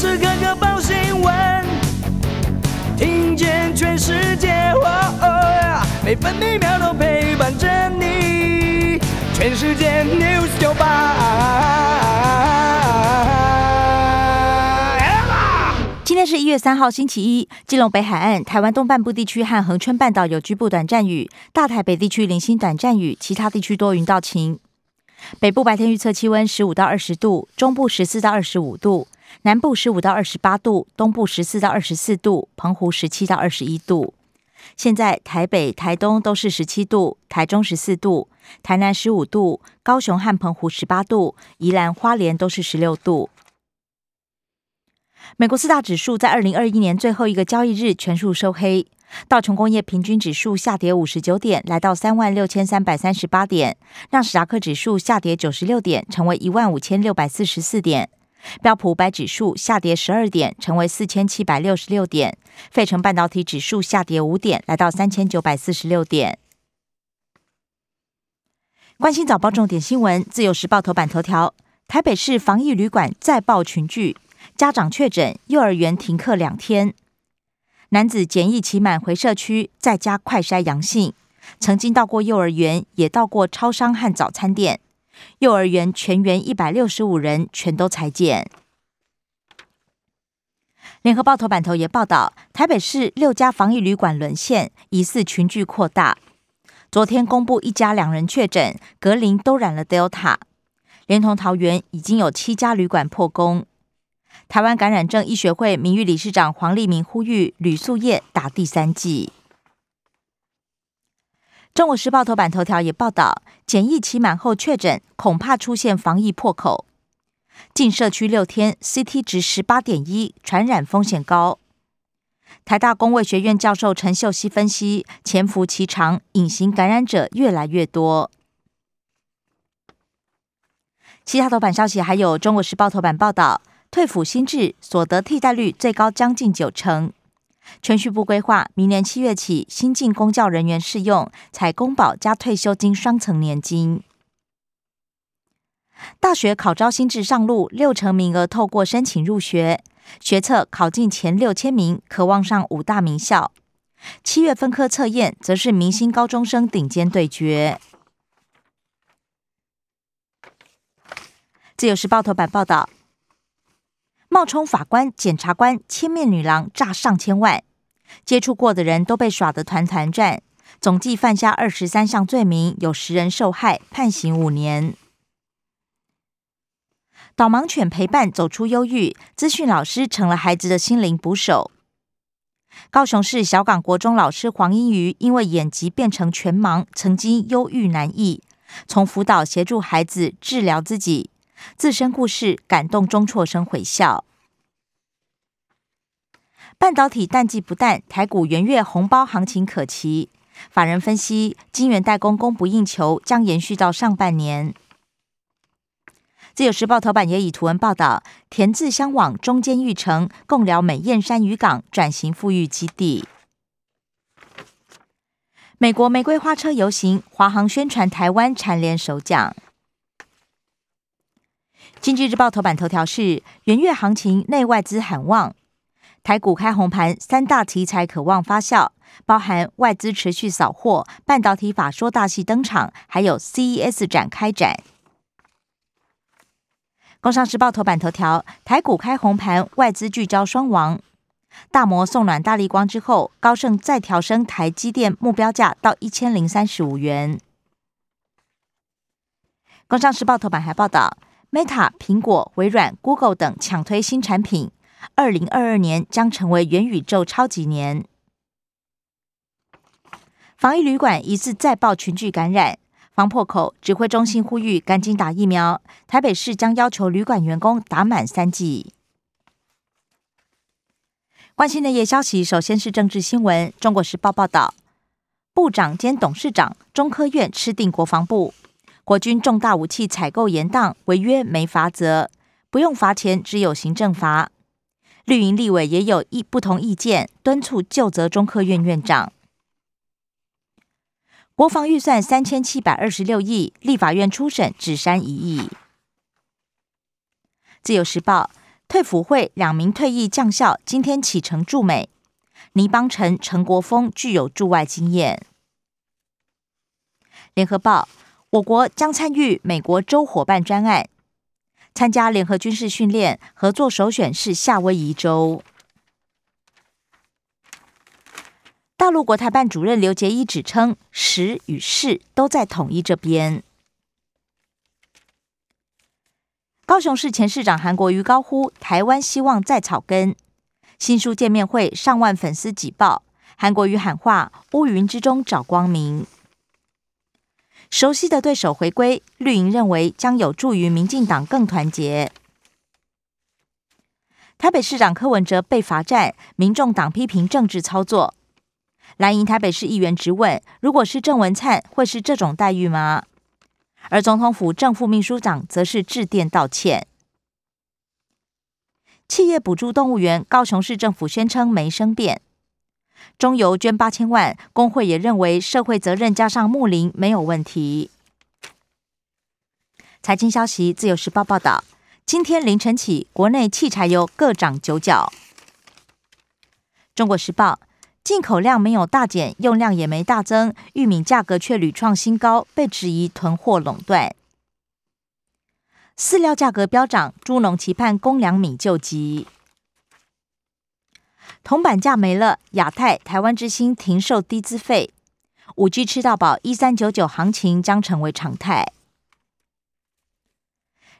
时刻刻报新闻，听见全世界，每分每秒都陪伴着你。全世界 news 九八。今天是一月三号，星期一。基隆北海岸、台湾东半部地区和恒春半岛有局部短暂雨，大台北地区零星短暂雨，其他地区多云到晴。北部白天预测气温十五到二十度，中部十四到二十五度，南部十五到二十八度，东部十四到二十四度，澎湖十七到二十一度。现在台北、台东都是十七度，台中十四度，台南十五度，高雄和澎湖十八度，宜兰花莲都是十六度。美国四大指数在二零二一年最后一个交易日全数收黑。道琼工业平均指数下跌五十九点，来到三万六千三百三十八点；纳斯达克指数下跌九十六点，成为一万五千六百四十四点；标普五百指数下跌十二点，成为四千七百六十六点；费城半导体指数下跌五点，来到三千九百四十六点。关心早报重点新闻，《自由时报》头版头条：台北市防疫旅馆再爆群聚，家长确诊，幼儿园停课两天。男子检疫期满回社区，在家快筛阳性，曾经到过幼儿园，也到过超商和早餐店。幼儿园全员一百六十五人全都裁剪。联合报头版头也报道，台北市六家防疫旅馆沦陷，疑似群聚扩大。昨天公布一家两人确诊，隔邻都染了 Delta，连同桃园已经有七家旅馆破功。台湾感染症医学会名誉理事长黄立明呼吁旅宿业打第三剂。中国时报头版头条也报道，检疫期满后确诊，恐怕出现防疫破口。进社区六天，CT 值十八点一，传染风险高。台大公卫学院教授陈秀熙分析，潜伏期长，隐形感染者越来越多。其他头版消息还有中国时报头版报道。退抚新制所得替代率最高将近九成，全序部规划明年七月起新进公教人员适用采公保加退休金双层年金。大学考招新制上路，六成名额透过申请入学，学测考进前六千名，渴望上五大名校。七月分科测验则是明星高中生顶尖对决。自由时报头版报道。冒充法官、检察官、千面女郎诈上千万，接触过的人都被耍得团团转，总计犯下二十三项罪名，有十人受害，判刑五年。导盲犬陪伴走出忧郁，资讯老师成了孩子的心灵捕手。高雄市小港国中老师黄英瑜因为眼疾变成全盲，曾经忧郁难抑，从辅导协助孩子治疗自己。自身故事感动中辍生回笑。半导体淡季不淡，台股元月红包行情可期。法人分析，晶圆代工供不应求，将延续到上半年。自由时报头版也以图文报道，田字相往中间育成，共聊美燕山渔港转型富裕基地。美国玫瑰花车游行，华航宣传台湾蝉联首奖。经济日报头版头条是元月行情内外资喊旺，台股开红盘，三大题材渴望发酵，包含外资持续扫货、半导体法说大戏登场，还有 CES 展开展。工商时报头版头条，台股开红盘，外资聚焦双王，大摩送暖大力光之后，高盛再调升台积电目标价到一千零三十五元。工商时报头版还报道。Meta、苹果、微软、Google 等抢推新产品，二零二二年将成为元宇宙超级年。防疫旅馆疑似再爆群聚感染，防破口，指挥中心呼吁赶紧打疫苗。台北市将要求旅馆员工打满三剂。关心的夜消息，首先是政治新闻。中国时报报道，部长兼董事长中科院吃定国防部。国军重大武器采购严当，违约没罚则，不用罚钱，只有行政罚。绿营立委也有意不同意见，敦促就责中科院院长。国防预算三千七百二十六亿，立法院初审只删一亿。自由时报，退辅会两名退役将校今天启程驻美。倪邦成、陈国峰具有驻外经验。联合报：我国将参与美国州伙伴专案，参加联合军事训练，合作首选是夏威夷州。大陆国台办主任刘杰一指称，时与势都在统一这边。高雄市前市长韩国瑜高呼：“台湾希望再草根。”新书见面会上万粉丝挤爆，韩国瑜喊话：“乌云之中找光明。”熟悉的对手回归，绿营认为将有助于民进党更团结。台北市长柯文哲被罚站，民众党批评政治操作。蓝营台北市议员质问：“如果是郑文灿，会是这种待遇吗？”而总统府正副秘书长则是致电道歉。企业补助动物园，高雄市政府宣称没生变。中油捐八千万，工会也认为社会责任加上木林没有问题。财经消息，自由时报报道，今天凌晨起，国内汽柴油各涨九角。中国时报，进口量没有大减，用量也没大增，玉米价格却屡创新高，被质疑囤货垄断。饲料价格飙涨，猪农期盼公粮米救急。铜板价没了，亚太、台湾之星停售低资费，五 G 吃到饱，一三九九行情将成为常态。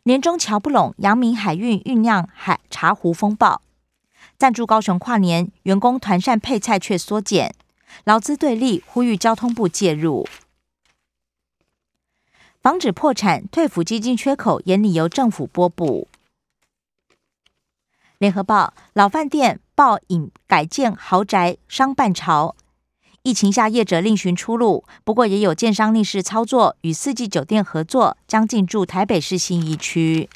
年终瞧不拢，阳明海运酝酿海茶壶风暴，赞助高雄跨年，员工团扇配菜却缩减，劳资对立，呼吁交通部介入。防止破产退抚基金缺口，严理由政府拨补。联合报老饭店报引改建豪宅商办潮，疫情下业者另寻出路，不过也有建商逆势操作，与四季酒店合作将进驻台北市新一区。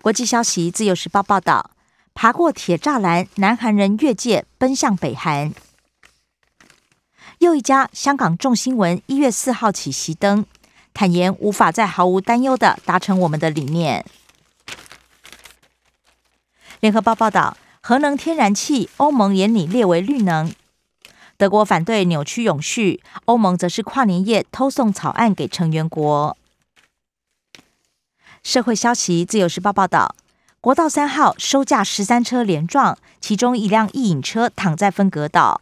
国际消息，自由时报报道，爬过铁栅栏，南韩人越界奔向北韩。又一家香港众新闻一月四号起熄灯，坦言无法再毫无担忧的达成我们的理念。联合报报道，核能天然气欧盟眼里列为绿能，德国反对扭曲永续，欧盟则是跨年夜偷送草案给成员国。社会消息，自由时报报道，国道三号收架十三车连撞，其中一辆异影车躺在分隔岛。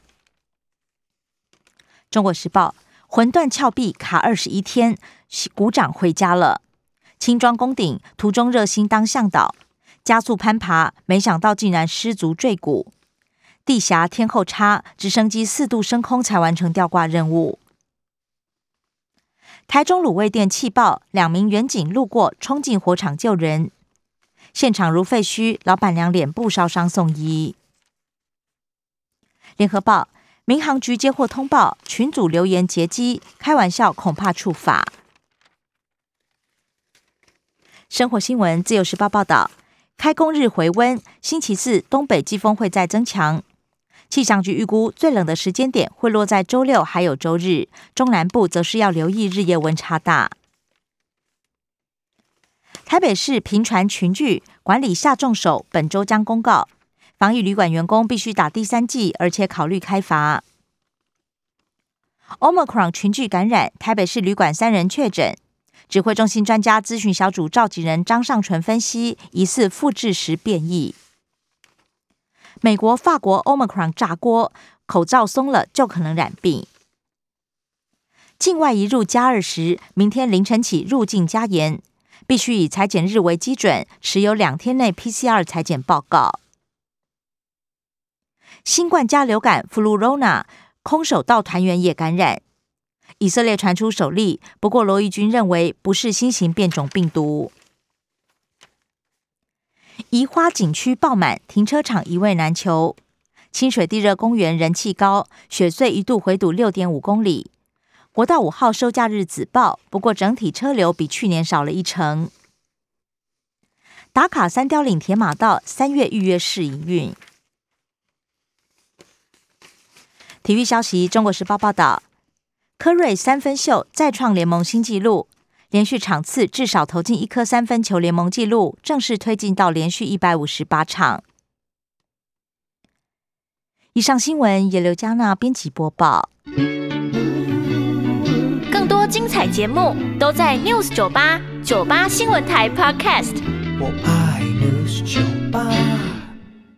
中国时报：魂断峭壁卡二十一天，鼓掌回家了。轻装攻顶，途中热心当向导，加速攀爬，没想到竟然失足坠谷。地峡天后差，直升机四度升空才完成吊挂任务。台中卤味店气爆，两名员警路过冲进火场救人，现场如废墟，老板娘脸部烧伤送医。联合报。民航局接获通报，群组留言劫机，开玩笑恐怕处罚。生活新闻，自由时报报道，开工日回温，星期四东北季风会再增强。气象局预估最冷的时间点会落在周六还有周日，中南部则是要留意日夜温差大。台北市频传群聚管理下重手，本周将公告。防疫旅馆员工必须打第三剂，而且考虑开罚。Omicron 群聚感染，台北市旅馆三人确诊。指挥中心专家咨询小组召集人张尚纯分析，疑似复制时变异。美国、法国 Omicron 炸锅，口罩松了就可能染病。境外一入加二十，明天凌晨起入境加严，必须以裁剪日为基准，持有两天内 PCR 裁剪报告。新冠加流感 （Flurona） 空手道团员也感染，以色列传出首例。不过罗毅军认为不是新型变种病毒。宜花景区爆满，停车场一位难求。清水地热公园人气高，雪隧一度回堵六点五公里。国道五号收假日子爆，不过整体车流比去年少了一成。打卡三雕岭铁马道三月预约试营运。体育消息：中国时报报道，科瑞三分秀再创联盟新纪录，连续场次至少投进一颗三分球，联盟纪录正式推进到连续一百五十八场。以上新闻由刘嘉娜编辑播报。更多精彩节目都在 News 九八九八新闻台 Podcast。我爱 News 酒吧。